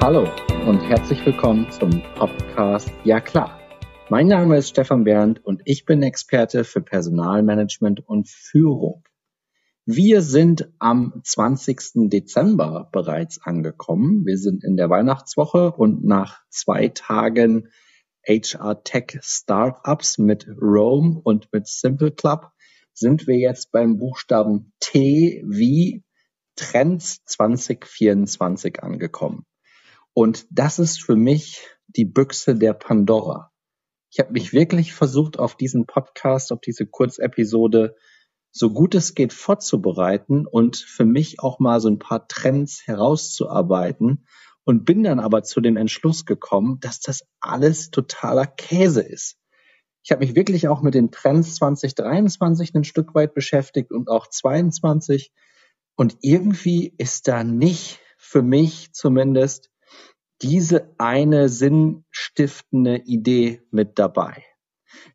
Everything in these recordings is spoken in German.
Hallo und herzlich willkommen zum Podcast Ja klar. Mein Name ist Stefan Berndt und ich bin Experte für Personalmanagement und Führung. Wir sind am 20. Dezember bereits angekommen. Wir sind in der Weihnachtswoche und nach zwei Tagen HR Tech Startups mit Rome und mit Simple Club sind wir jetzt beim Buchstaben T wie Trends 2024 angekommen. Und das ist für mich die Büchse der Pandora. Ich habe mich wirklich versucht, auf diesen Podcast, auf diese Kurzepisode so gut es geht vorzubereiten und für mich auch mal so ein paar Trends herauszuarbeiten und bin dann aber zu dem Entschluss gekommen, dass das alles totaler Käse ist. Ich habe mich wirklich auch mit den Trends 2023 ein Stück weit beschäftigt und auch 22 und irgendwie ist da nicht für mich zumindest diese eine sinnstiftende Idee mit dabei.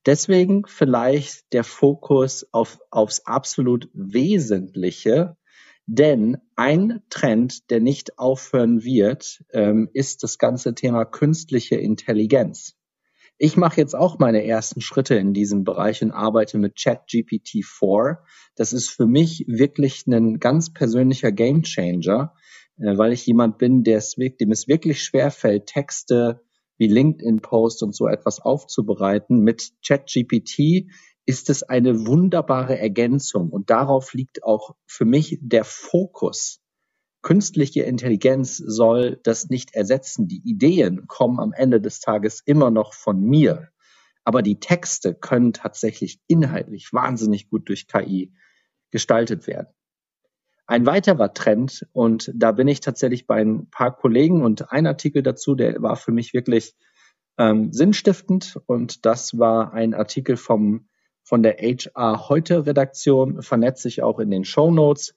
Deswegen vielleicht der Fokus auf, aufs absolut Wesentliche, denn ein Trend, der nicht aufhören wird, ähm, ist das ganze Thema künstliche Intelligenz. Ich mache jetzt auch meine ersten Schritte in diesem Bereich und arbeite mit ChatGPT 4. Das ist für mich wirklich ein ganz persönlicher Gamechanger, weil ich jemand bin, der es, dem es wirklich schwerfällt, Texte wie LinkedIn-Post und so etwas aufzubereiten. Mit ChatGPT ist es eine wunderbare Ergänzung und darauf liegt auch für mich der Fokus. Künstliche Intelligenz soll das nicht ersetzen. Die Ideen kommen am Ende des Tages immer noch von mir. Aber die Texte können tatsächlich inhaltlich wahnsinnig gut durch KI gestaltet werden. Ein weiterer Trend, und da bin ich tatsächlich bei ein paar Kollegen und ein Artikel dazu, der war für mich wirklich ähm, sinnstiftend. Und das war ein Artikel vom, von der HR Heute Redaktion, vernetzt sich auch in den Show Notes.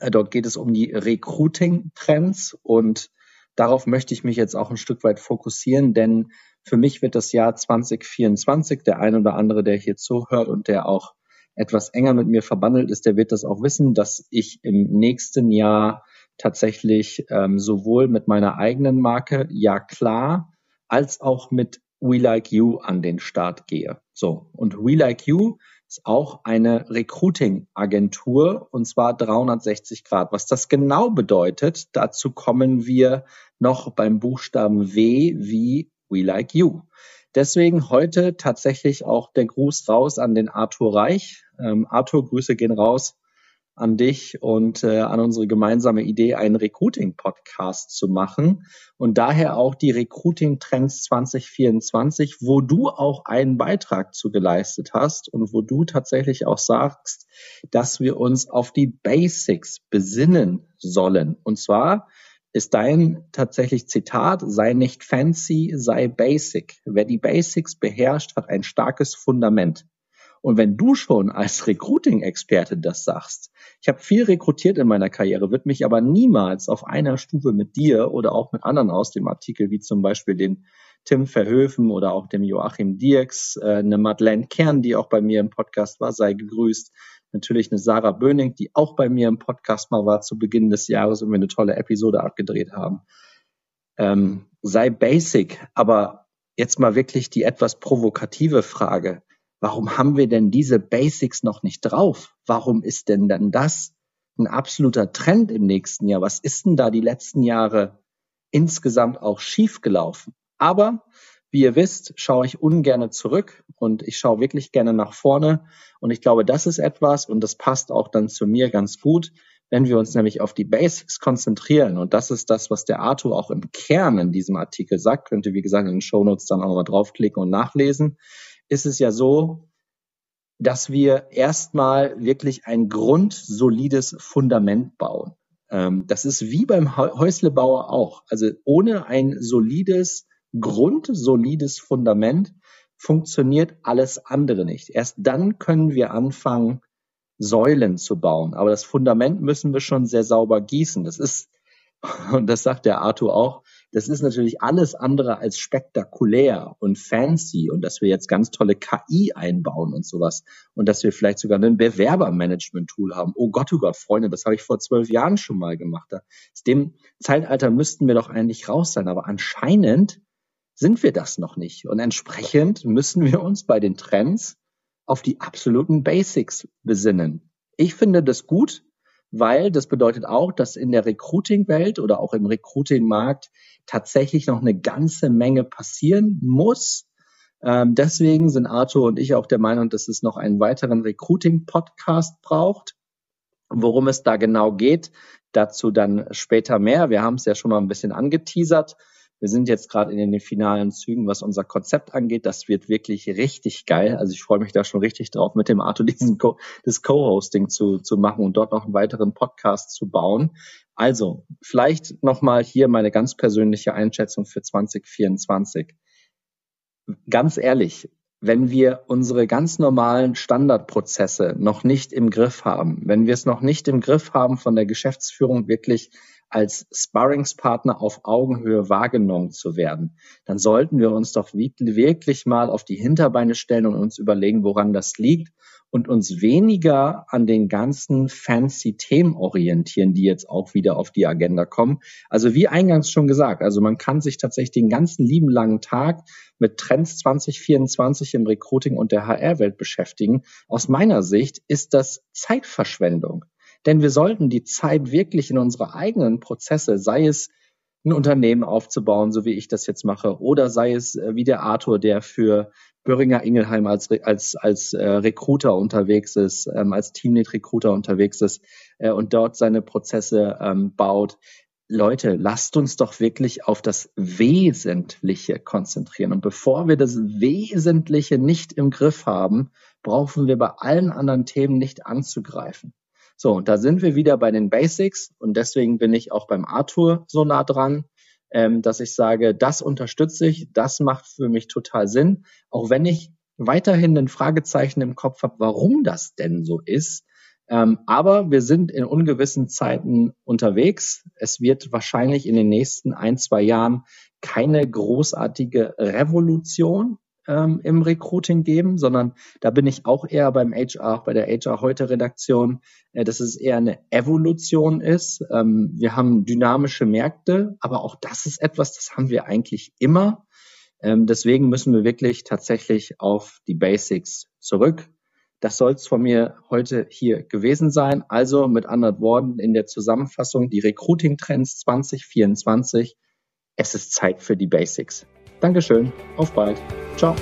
Äh, dort geht es um die Recruiting-Trends. Und darauf möchte ich mich jetzt auch ein Stück weit fokussieren, denn für mich wird das Jahr 2024, der ein oder andere, der hier zuhört und der auch etwas enger mit mir verbandelt ist, der wird das auch wissen, dass ich im nächsten Jahr tatsächlich ähm, sowohl mit meiner eigenen Marke, ja klar, als auch mit We Like You an den Start gehe. So. Und We Like You ist auch eine Recruiting-Agentur und zwar 360 Grad. Was das genau bedeutet, dazu kommen wir noch beim Buchstaben W wie We Like You. Deswegen heute tatsächlich auch der Gruß raus an den Arthur Reich. Ähm, Arthur, Grüße gehen raus an dich und äh, an unsere gemeinsame Idee, einen Recruiting-Podcast zu machen. Und daher auch die Recruiting Trends 2024, wo du auch einen Beitrag zu geleistet hast und wo du tatsächlich auch sagst, dass wir uns auf die Basics besinnen sollen. Und zwar ist dein tatsächlich Zitat, sei nicht fancy, sei basic. Wer die Basics beherrscht, hat ein starkes Fundament. Und wenn du schon als Recruiting-Experte das sagst, ich habe viel rekrutiert in meiner Karriere, wird mich aber niemals auf einer Stufe mit dir oder auch mit anderen aus dem Artikel, wie zum Beispiel den Tim Verhöfen oder auch dem Joachim Dirks, äh, eine Madeleine Kern, die auch bei mir im Podcast war, sei gegrüßt, natürlich eine Sarah Böning, die auch bei mir im Podcast mal war zu Beginn des Jahres und wir eine tolle Episode abgedreht haben. Ähm, sei basic, aber jetzt mal wirklich die etwas provokative Frage. Warum haben wir denn diese Basics noch nicht drauf? Warum ist denn dann das ein absoluter Trend im nächsten Jahr? Was ist denn da die letzten Jahre insgesamt auch schiefgelaufen? Aber wie ihr wisst, schaue ich ungerne zurück und ich schaue wirklich gerne nach vorne. Und ich glaube, das ist etwas und das passt auch dann zu mir ganz gut, wenn wir uns nämlich auf die Basics konzentrieren. Und das ist das, was der Arthur auch im Kern in diesem Artikel sagt. Könnt ihr, wie gesagt, in den Show Notes dann auch mal draufklicken und nachlesen. Ist es ja so, dass wir erstmal wirklich ein grundsolides Fundament bauen. Ähm, das ist wie beim Häuslebauer auch. Also ohne ein solides grundsolides Fundament funktioniert alles andere nicht. Erst dann können wir anfangen, Säulen zu bauen. Aber das Fundament müssen wir schon sehr sauber gießen. Das ist, und das sagt der Arthur auch, das ist natürlich alles andere als spektakulär und fancy und dass wir jetzt ganz tolle KI einbauen und sowas und dass wir vielleicht sogar ein Bewerbermanagement-Tool haben. Oh Gott, oh Gott, Freunde, das habe ich vor zwölf Jahren schon mal gemacht. Aus dem Zeitalter müssten wir doch eigentlich raus sein, aber anscheinend sind wir das noch nicht und entsprechend müssen wir uns bei den Trends auf die absoluten Basics besinnen. Ich finde das gut, weil das bedeutet auch, dass in der Recruiting-Welt oder auch im Recruiting-Markt tatsächlich noch eine ganze Menge passieren muss. Ähm, deswegen sind Arthur und ich auch der Meinung, dass es noch einen weiteren Recruiting-Podcast braucht. Worum es da genau geht, dazu dann später mehr. Wir haben es ja schon mal ein bisschen angeteasert. Wir sind jetzt gerade in den finalen Zügen, was unser Konzept angeht. Das wird wirklich richtig geil. Also ich freue mich da schon richtig drauf, mit dem Arthur diesen Co das Co-Hosting zu, zu machen und dort noch einen weiteren Podcast zu bauen. Also vielleicht nochmal hier meine ganz persönliche Einschätzung für 2024. Ganz ehrlich, wenn wir unsere ganz normalen Standardprozesse noch nicht im Griff haben, wenn wir es noch nicht im Griff haben, von der Geschäftsführung wirklich als Sparringspartner auf Augenhöhe wahrgenommen zu werden, dann sollten wir uns doch wirklich mal auf die Hinterbeine stellen und uns überlegen, woran das liegt und uns weniger an den ganzen fancy Themen orientieren, die jetzt auch wieder auf die Agenda kommen. Also wie eingangs schon gesagt, also man kann sich tatsächlich den ganzen lieben langen Tag mit Trends 2024 im Recruiting und der HR-Welt beschäftigen. Aus meiner Sicht ist das Zeitverschwendung. Denn wir sollten die Zeit wirklich in unsere eigenen Prozesse, sei es ein Unternehmen aufzubauen, so wie ich das jetzt mache, oder sei es äh, wie der Arthur, der für Böhringer Ingelheim als, als, als äh, Recruiter unterwegs ist, ähm, als Teamlead-Recruiter unterwegs ist äh, und dort seine Prozesse ähm, baut. Leute, lasst uns doch wirklich auf das Wesentliche konzentrieren. Und bevor wir das Wesentliche nicht im Griff haben, brauchen wir bei allen anderen Themen nicht anzugreifen. So, und da sind wir wieder bei den Basics und deswegen bin ich auch beim Arthur so nah dran, ähm, dass ich sage, das unterstütze ich, das macht für mich total Sinn, auch wenn ich weiterhin ein Fragezeichen im Kopf habe, warum das denn so ist. Ähm, aber wir sind in ungewissen Zeiten unterwegs. Es wird wahrscheinlich in den nächsten ein, zwei Jahren keine großartige Revolution ähm, im Recruiting geben, sondern da bin ich auch eher beim HR, bei der HR heute Redaktion, äh, dass es eher eine Evolution ist. Ähm, wir haben dynamische Märkte, aber auch das ist etwas, das haben wir eigentlich immer. Ähm, deswegen müssen wir wirklich tatsächlich auf die Basics zurück. Das soll es von mir heute hier gewesen sein. Also mit anderen Worten in der Zusammenfassung die Recruiting Trends 2024. Es ist Zeit für die Basics. Dankeschön, auf bald. Ciao.